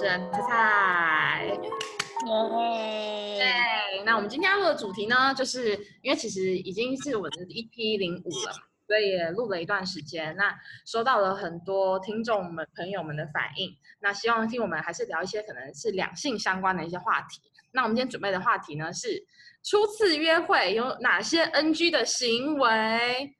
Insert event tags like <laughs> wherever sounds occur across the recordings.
持人菜菜。耶！对，那我们今天要录的主题呢，就是因为其实已经是我们的 EP 零五了嘛，所以也录了一段时间。那收到了很多听众们、朋友们的反应，那希望听我们还是聊一些可能是两性相关的一些话题。那我们今天准备的话题呢是初次约会有哪些 NG 的行为？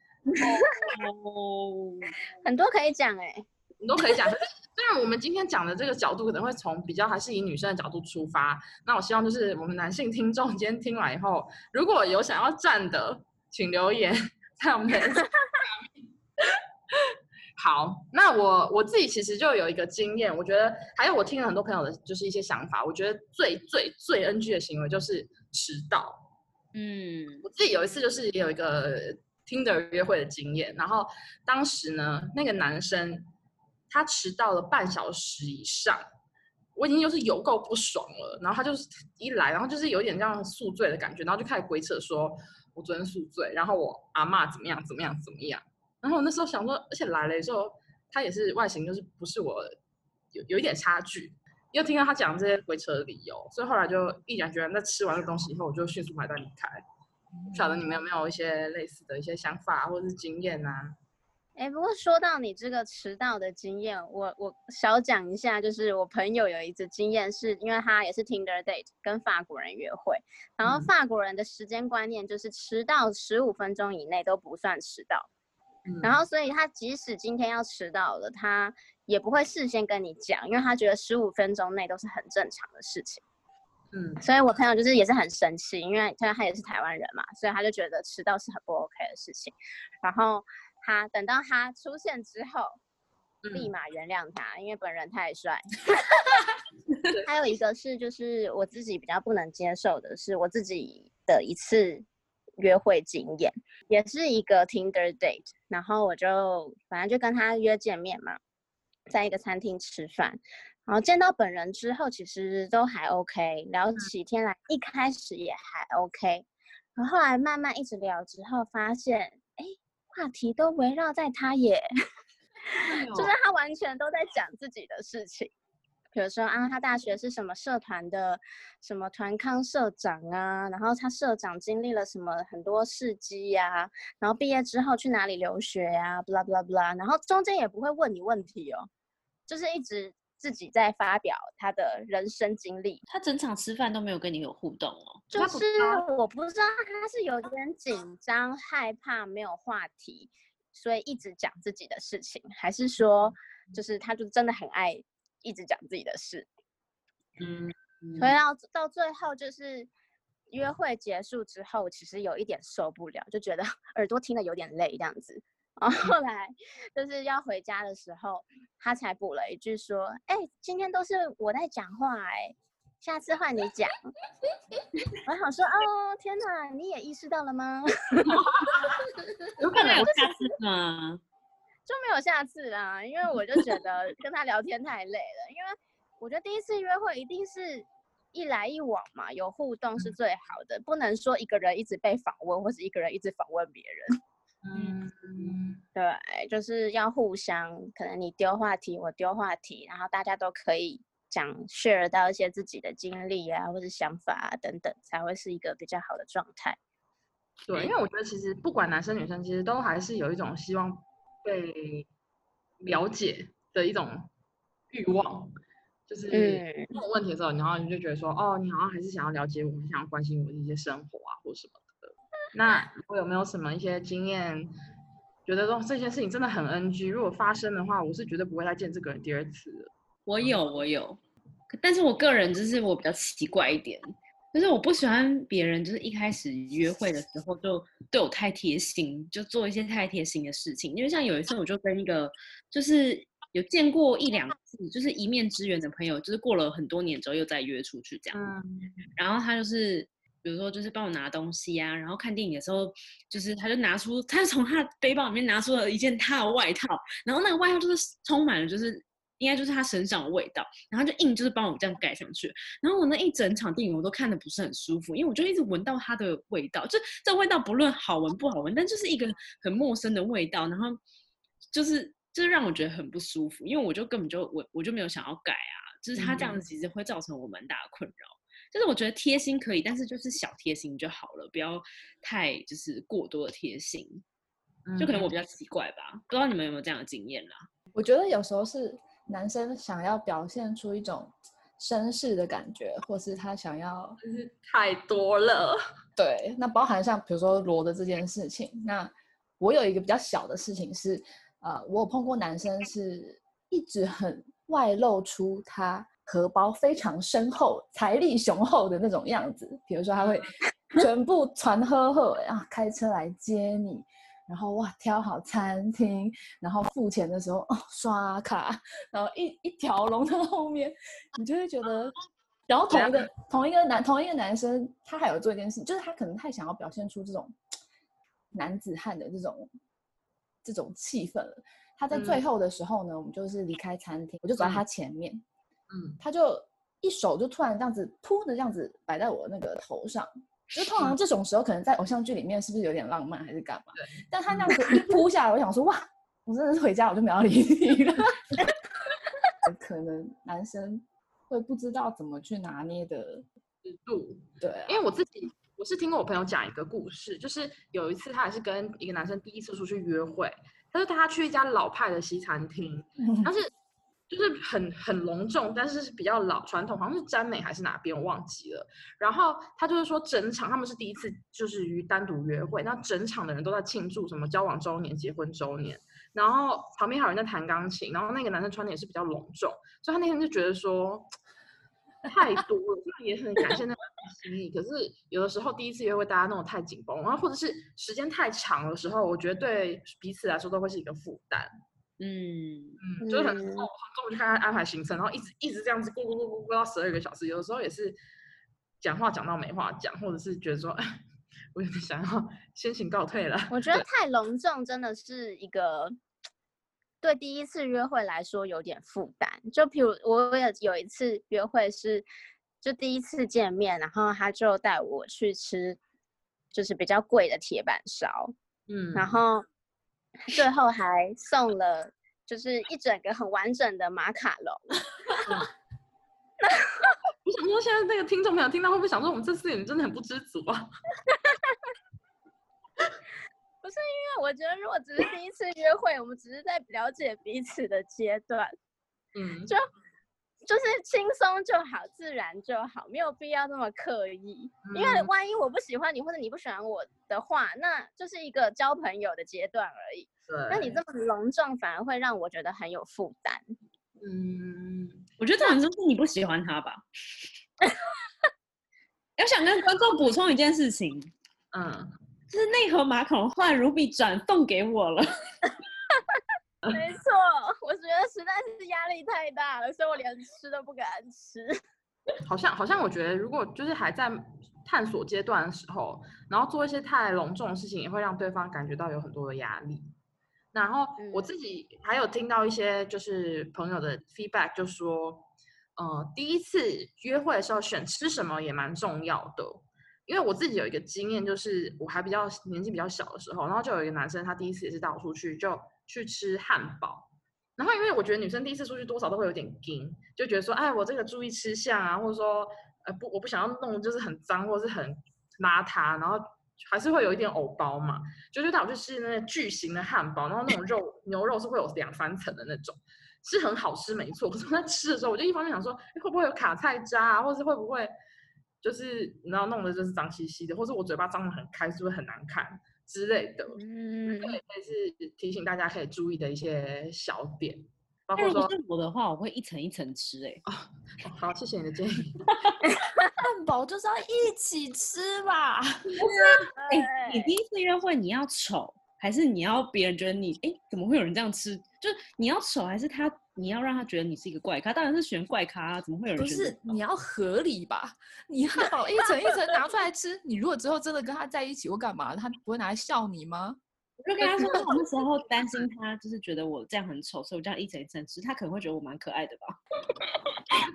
哦，很多可以讲哎、很多可以讲。可是虽然我们今天讲的这个角度可能会从比较还是以女生的角度出发，那我希望就是我们男性听众 <laughs> 今天听完以后，如果有想要站的，请留言在我们的 <laughs> <laughs> 好，那我我自己其实就有一个经验，我觉得还有我听了很多朋友的就是一些想法，我觉得最最最 NG 的行为就是迟到。嗯，我自己有一次就是也有一个 Tinder 约会的经验，然后当时呢，那个男生他迟到了半小时以上，我已经就是有够不爽了。然后他就是一来，然后就是有点这样宿醉的感觉，然后就开始鬼扯说，我昨天宿醉，然后我阿嬷怎么样怎么样怎么样。然后我那时候想说，而且来了之后，他也是外形就是不是我有有一点差距。又听到他讲这些鬼扯的理由，所以后来就毅然决然在吃完这东西以后，我就迅速买单离开。不晓得你们有没有一些类似的一些想法或者是经验啊？哎、不过说到你这个迟到的经验，我我小讲一下，就是我朋友有一次经验是，因为他也是 Tinder date 跟法国人约会，然后嗯法国人的时间观念就是迟到十五分钟以内都不算迟到，嗯然后所以他即使今天要迟到了，他也不会事先跟你讲，因为他觉得十五分钟内都是很正常的事情。嗯所以我朋友就是也是很生气，因为他他也是台湾人嘛，所以他就觉得迟到是很不 OK 的事情。然后他等到他出现之后，立嗯。马原谅他，因为本人太帅。<laughs> 还有一个是，就是我自己比较不能接受的是我自己的一次约会经验，也是一个 Tinder date，然后我就反正就跟他约见面嘛，在一个餐厅吃饭，然后见到本人之后，其实都还 OK，聊起天来一开始也还 OK，然后后来慢慢一直聊之后，发现哎，话题都围绕在他耶。<laughs> 就是他完全都在讲自己的事情，比如说啊，他大学是什么社团的什么团康社长啊，然后他社长经历了什么很多事迹呀、然后毕业之后去哪里留学呀、b l a blah blah，然后中间也不会问你问题哦，就是一直自己在发表他的人生经历，他整场吃饭都没有跟你有互动哦。就是我不知道他是有点紧张、害怕没有话题，所以一直讲自己的事情，还是说就是他就真的很爱一直讲自己的事，嗯所以到到最后就是约会结束之后，其实有一点受不了，就觉得 <laughs> 耳朵听得有点累这样子。然后后来就是要回家的时候，他才补了一句说：“哎、今天都是我在讲话哎、下次换你讲。<laughs> ”我想说：“哦，天哪，你也意识到了吗？有可能有下次吗？<laughs> 就没有下次啦，因为我就觉得跟他聊天太累了，因为我觉得第一次约会一定是一来一往嘛，有互动是最好的，不能说一个人一直被访问，或是一个人一直访问别人。嗯对，就是要互相，可能你丢话题，我丢话题，然后大家都可以讲 share 到一些自己的经历啊，或者想法啊等等，才会是一个比较好的状态。对，因为我觉得其实不管男生女生，其实都还是有一种希望被了解的一种欲望，就是嗯问问题的时候，然后你就觉得说，哦，你好像还是想要了解我，想要关心我的一些生活啊，或什么的。那我有没有什么一些经验，觉得说这件事情真的很 NG？如果发生的话，我是绝对不会再见这个人第二次的。我有，我有，但是我个人就是我比较奇怪一点，就是我不喜欢别人就是一开始约会的时候就对我太贴心，就做一些太贴心的事情。因为像有一次我就跟一个就是有见过一两次，就是一面之缘的朋友，就是过了很多年之后又再约出去这样。嗯然后他就是，比如说就是帮我拿东西啊，然后看电影的时候，就是他就拿出，他就从他的背包里面拿出了一件他的外套，然后那个外套就是充满了就是。应该就是他身上的味道，然后就硬就是帮我这样盖上去，然后我那一整场电影我都看的不是很舒服，因为我就一直闻到他的味道，就这味道不论好闻不好闻，但就是一个很陌生的味道，然后就是就是让我觉得很不舒服，因为我就根本就我我就没有想要改啊，就是他这样子其实会造成我蛮大的困扰。就是我觉得贴心可以，但是就是小贴心就好了，不要太就是过多的贴心。就可能我比较奇怪吧，不知道你们有没有这样的经验啦？我觉得有时候是男生想要表现出一种绅士的感觉，或是他想要就是太多了。<laughs> 对，那包含像比如说罗的这件事情。那我有一个比较小的事情是，呃，我有碰过男生是一直很外露出他荷包非常深厚、财力雄厚的那种样子，比如说他会 <laughs> 全部传呵呵，然后开车来接你。然后哇，挑好餐厅，然后付钱的时候哦，刷卡，然后一一条龙在后面，你就会觉得，<laughs> 然后同一个同一个男同一个男生，他还有做一件事，就是他可能太想要表现出这种 <tsk> 男子汉的这种这种气氛了。他在最后的时候呢，我们就是离开餐厅，我就走在他前面，嗯，他就一手就突然这样子扑的这样子摆在我那个头上。就通常这种时候，可能在偶像剧里面是不是有点浪漫，还是干嘛？对。但他那样子一扑下来，我想说，哇，我真的是回家我就没有理你了。<laughs> 可能男生会不知道怎么去拿捏的尺度。对。因为我自己，我是听过我朋友讲一个故事，就是有一次他也是跟一个男生第一次出去约会，他说他去一家老派的西餐厅，但是。就是很很隆重，但是是比较老传统，好像是詹美还是哪边我忘记了。然后他就是说，整场他们是第一次就是于单独约会，那整场的人都在庆祝什么交往周年、结婚周年。然后旁边还有人在弹钢琴，然后那个男生穿的也是比较隆重，所以他那天就觉得说太多了，<laughs> 那也很感谢那个心意。可是有的时候第一次约会大家弄得太紧绷，然后或者是时间太长的时候，我觉得对彼此来说都会是一个负担。嗯嗯，就是很很重去看他安排行程，然后一直一直这样子过过过过过到十二个小时，有的时候也是讲话讲到没话讲，或者是觉得说，<laughs> 我有点想要先行告退了。我觉得太隆重真的是一个对第一次约会来说有点负担。就譬如我也有一次约会是就第一次见面，然后他就带我去吃就是比较贵的铁板烧，嗯，然后。<laughs> 最后还送了，就是一整个很完整的马卡龙。<laughs> 我想说，现在那个听众朋友听到会不会想说，我们这四个人真的很不知足啊？<laughs> 不是，因为我觉得如果只是第一次约会，我们只是在了解彼此的阶段，嗯，就。就是轻松就好，自然就好，没有必要那么刻意。因为万一我不喜欢你，或者你不喜欢我的话，那就是一个交朋友的阶段而已。对，那你这么隆重，反而会让我觉得很有负担。嗯，我觉得这可能是你不喜欢他吧。我想跟观众补充一件事情，嗯，就是那盒马卡龙后来 Ruby 转送给我了。<laughs> 没错，实在是压力太大了，所以我连吃都不敢吃。好 <laughs> 像好像，我觉得如果就是还在探索阶段的时候，然后做一些太隆重的事情，也会让对方感觉到有很多的压力。然后我自己还有听到一些就是朋友的 feedback，就说，呃，第一次约会的时候选吃什么也蛮重要的。因为我自己有一个经验，就是我还比较年纪比较小的时候，然后就有一个男生，他第一次也是带我出去就。去吃汉堡，然后因为我觉得女生第一次出去多少都会有点惊，就觉得说，哎，我这个注意吃相啊，或者说，呃，不，我不想要弄就是很脏或者是很邋遢，然后还是会有一点藕包嘛，就就带我去吃那个巨型的汉堡，然后那种肉牛肉是会有两三层的那种，是很好吃没错，可是我在吃的时候，我就一方面想说，会不会有卡菜渣啊，或是会不会就是然后弄的就是脏兮兮的，或是我嘴巴张得很开，是不是很难看？之类的，嗯，对，也是提醒大家可以注意的一些小点，包括说我的话，我会一层一层吃，哎，啊，好，谢谢你的建议。<laughs> 汉堡就是要一起吃吧？<laughs> 不是，哎，你第一次约会你要丑，还是你要别人觉得你，哎，怎么会有人这样吃？就是你要丑，还是他？你要让他觉得你是一个怪咖，当然是选怪咖啊！怎么会有人？不是，你要合理吧？<laughs> 你汉堡 <laughs> 一层一层拿出来吃，你如果之后真的跟他在一起或干嘛，他不会拿来笑你吗？我就跟他说，<laughs> 我那时候担心他就是觉得我这样很丑，所以我这样一层一层吃，他可能会觉得我蛮可爱的吧。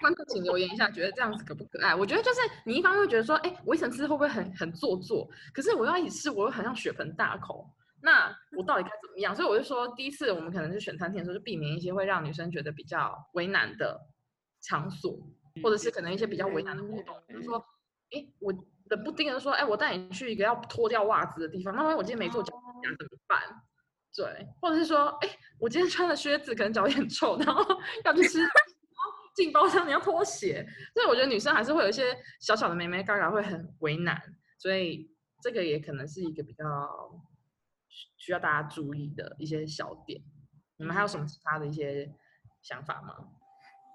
观众请留言一下，觉得这样子可不可爱？我觉得就是你一方面会觉得说，哎，我一层吃会不会很很做作？可是我要一起吃，我又很像血盆大口。那我到底该怎么样？所以我就说，第一次我们可能是选餐厅的时候，就避免一些会让女生觉得比较为难的场所，或者是可能一些比较为难的活动，比如说，哎，我冷不丁的说，哎，我带你去一个要脱掉袜子的地方，那万一我今天没做脚甲怎么办？对，或者是说，哎，我今天穿的靴子可能脚有点臭，然后 <laughs> 要去吃，进包厢你要脱鞋，所以我觉得女生还是会有一些小小的妹妹嘎嘎会很为难，所以这个也可能是一个比较需要大家注意的一些小点。你们还有什么其他的一些想法吗？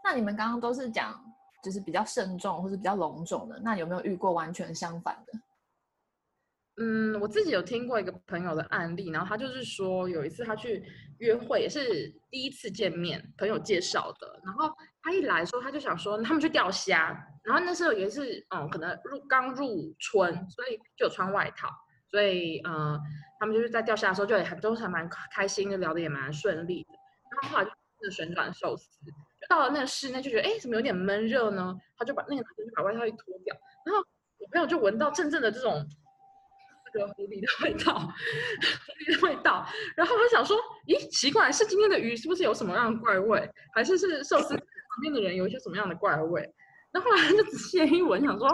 那你们刚刚都是讲就是比较慎重或者比较隆重的，那有没有遇过完全相反的？嗯，我自己有听过一个朋友的案例，然后他就是说有一次他去约会，也是第一次见面，朋友介绍的。然后他一来说，他就想说他们去钓虾，然后那时候也是嗯，可能入刚入春，所以就有穿外套，所以嗯，他们就是在钓虾的时候就也还都还蛮开心的，聊得也蛮顺利的。然后后来就旋转寿司，到了那个室内就觉得哎，怎么有点闷热呢？他就把那个男生就把外套一脱掉，然后我朋友就闻到阵阵的这种。个狐狸的味道，<laughs> 狐狸的味道。然后他想说，咦，奇怪，是今天的鱼是不是有什么样的怪味，还是是寿司旁边的人有一些什么样的怪味？那后来他就仔细一闻，想说，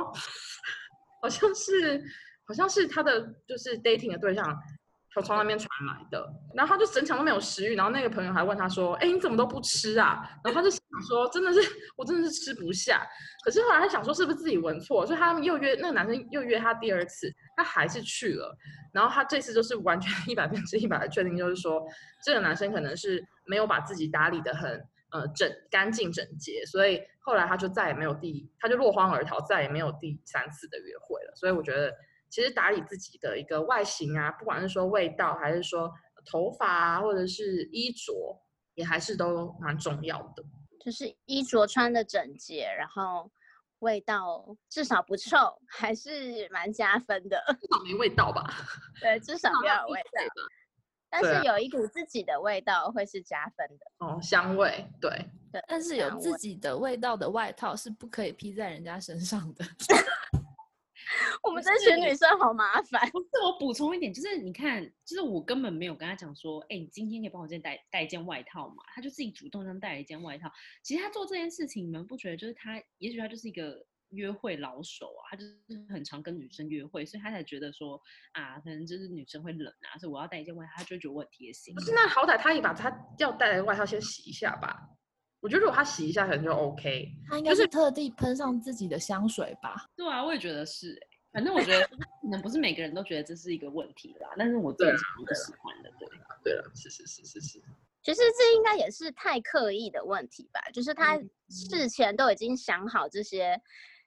<laughs> 好像是，好像是他的就是 dating 的对象。从那边传来的，然后他就整场都没有食欲，然后那个朋友还问他说：“哎，你怎么都不吃啊？”然后他就想说：“真的是，我真的是吃不下。”可是后来他想说，是不是自己闻错？所以他又约那个男生又约他第二次，他还是去了。然后他这次就是完全一百分之一百的确定，就是说这个男生可能是没有把自己打理的很呃整干净整洁，所以后来他就再也没有第，他就落荒而逃，再也没有第三次的约会了。所以我觉得。其实打理自己的一个外形啊，不管是说味道，还是说头发啊，或者是衣着，也还是都蛮重要的。就是衣着穿的整洁，然后味道至少不臭，还是蛮加分的。至少没味道吧？<laughs> 对，至少不要有味道。但是有一股自己的味道会是加分的。哦，香味，对对。但是有自己的味道的外套是不可以披在人家身上的。<laughs> <laughs> 我们这群女生好麻烦。不是我补充一点，就是你看，就是我根本没有跟他讲说，哎，你今天可以帮我再带带一件外套嘛？他就自己主动这样带了一件外套。其实他做这件事情，你们不觉得就是他，也许他就是一个约会老手啊，他就是很常跟女生约会，所以他才觉得说啊，可能就是女生会冷啊，所以我要带一件外套，他就觉得我很贴心。不是，那好歹他也把他要带的外套先洗一下吧。我觉得如果他洗一下，可能就 OK。他应该是特地喷上自己的香水吧？对啊，我也觉得是。反正我觉得 <laughs> 可能不是每个人都觉得这是一个问题啦，但是我自己是不喜欢的。对，<laughs> 对了，是是是是是。其实这应该也是太刻意的问题吧？就是他事前都已经想好这些，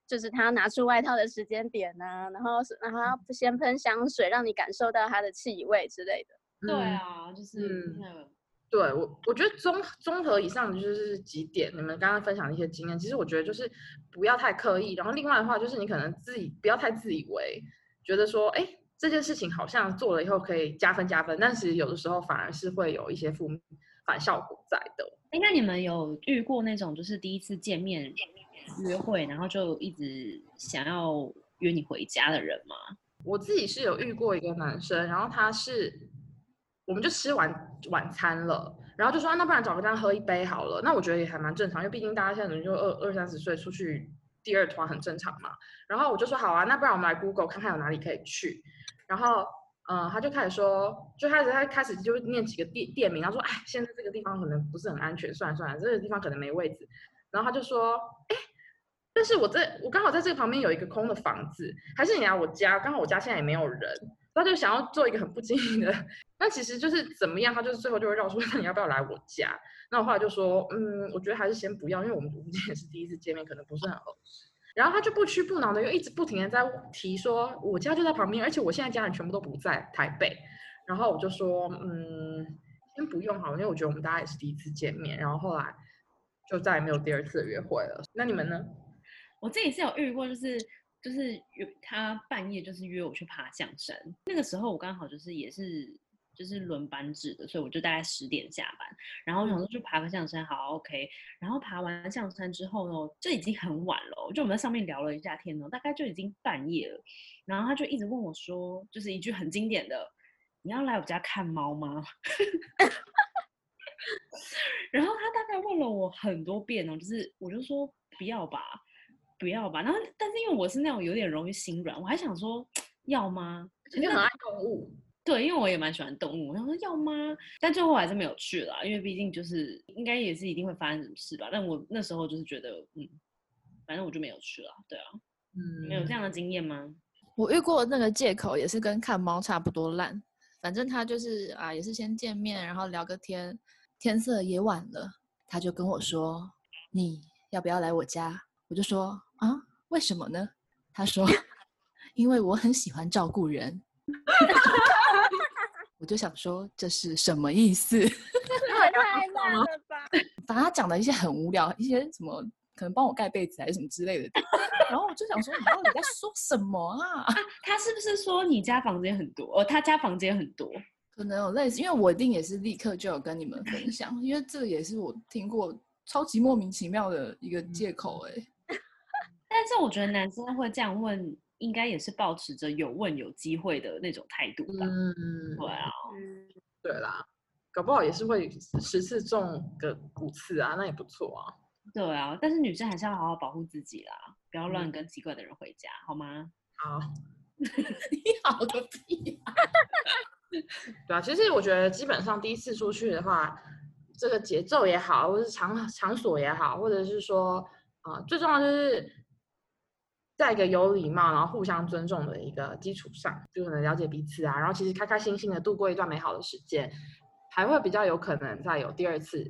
就是他拿出外套的时间点呢，然后然后先喷香水，让你感受到它的气味之类的。对啊，就是那。对我，我觉得综综合以上就是几点，你们刚刚分享的一些经验，其实我觉得就是不要太刻意，然后另外的话就是你可能自己不要太自以为，觉得说，哎，这件事情好像做了以后可以加分加分，但是有的时候反而是会有一些负反效果在的。哎，那你们有遇过那种就是第一次见面约会，然后就一直想要约你回家的人吗？我自己是有遇过一个男生，然后他是。我们就吃完晚餐了，然后就说，那不然找个地方喝一杯好了。那我觉得也还蛮正常，因为毕竟大家现在可能就二二三十岁，出去第二团很正常嘛。然后我就说好啊，那不然我们来 Google 看看有哪里可以去。然后嗯，他就开始说，就开始他开始就念几个店店名，他说哎，现在这个地方可能不是很安全，算了算了，这个地方可能没位置。然后他就说哎，但是我在我刚好在这个旁边有一个空的房子，还是你来我家？刚好我家现在也没有人。他就想要做一个很不经意的，<laughs> 那其实就是怎么样，他就是最后就会绕说，那 <laughs> 你要不要来我家？那我后来就说，嗯，我觉得还是先不要，因为我们今天也是第一次见面，可能不是很合适。然后他就不屈不挠的又一直不停的在提说，我家就在旁边，而且我现在家人全部都不在台北。然后我就说，嗯，先不用好，因为我觉得我们大家也是第一次见面。然后后来就再也没有第二次的约会了。那你们呢？我自己是有遇过，就是。就是约他半夜就是约我去爬象山，那个时候我刚好就是也是就是轮班制的，所以我就大概十点下班，然后我想说去爬个象山，好 OK。然后爬完象山之后呢，这已经很晚了，就我们在上面聊了一下天呢，大概就已经半夜了。然后他就一直问我说，就是一句很经典的：“你要来我家看猫吗？” <laughs> 然后他大概问了我很多遍哦，就是我就说不要吧，不要吧。然后但是因为我是那种有点容易心软，我还想说要吗？你很爱动物，对，因为我也蛮喜欢动物，我想说要吗？但最后还是没有去了，因为毕竟就是应该也是一定会发生什么事吧。但我那时候就是觉得，嗯，反正我就没有去了。对啊，嗯没有这样的经验吗？<laughs> 我遇过那个借口也是跟看猫差不多烂，反正他就是啊，也是先见面，然后聊个天，天色也晚了，他就跟我说你要不要来我家？我就说啊，为什么呢？他说 <laughs> 因为我很喜欢照顾人。<laughs> 我就想说这是什么意思？太 <laughs> 烂了吧！反正他讲的一些很无聊，一些什么可能帮我盖被子还是什么之类的，然后我就想说你到底在说什么啊？他是不是说你家房间很多？哦，他家房间很多。可能有类似，因为我一定也是立刻就有跟你们分享，因为这也是我听过超级莫名其妙的一个借口哎、但是我觉得男生会这样问，应该也是保持着有问有机会的那种态度吧。嗯，对啊，嗯，对啦，搞不好也是会十次中个五次啊，那也不错啊。对啊，但是女生还是要好好保护自己啦，不要乱跟奇怪的人回家，好吗？<laughs> 好，<laughs> 你好个屁、啊！<laughs> 对啊，其实我觉得基本上第一次出去的话，这个节奏也好，或是场场所也好，或者是说，啊，最重要就是在一个有礼貌，然后互相尊重的一个基础上，就可能了解彼此啊，然后其实开开心心的度过一段美好的时间，还会比较有可能再有第二次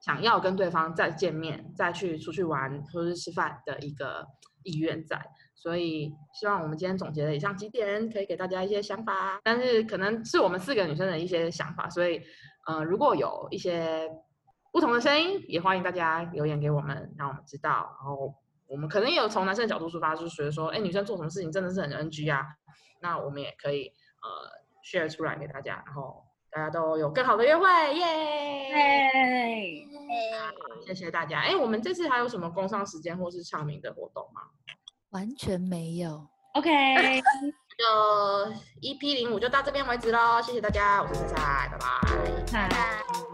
想要跟对方再见面、再去出去玩或者吃饭的一个意愿在。所以希望我们今天总结的以上几点，可以给大家一些想法，但是可能是我们四个女生的一些想法，所以，呃，如果有一些不同的声音，也欢迎大家留言给我们，让我们知道。然后我们可能也有从男生的角度出发，就是觉得说，哎，女生做什么事情真的是很 NG 啊，那我们也可以呃 share 出来给大家，然后大家都有更好的约会，耶！对，谢谢大家。哎，我们这次还有什么工商时间或是唱名的活动吗？完全没有。OK，<laughs> 就 EP 零五就到这边为止喽，谢谢大家，我是菜菜，拜拜。拜拜拜。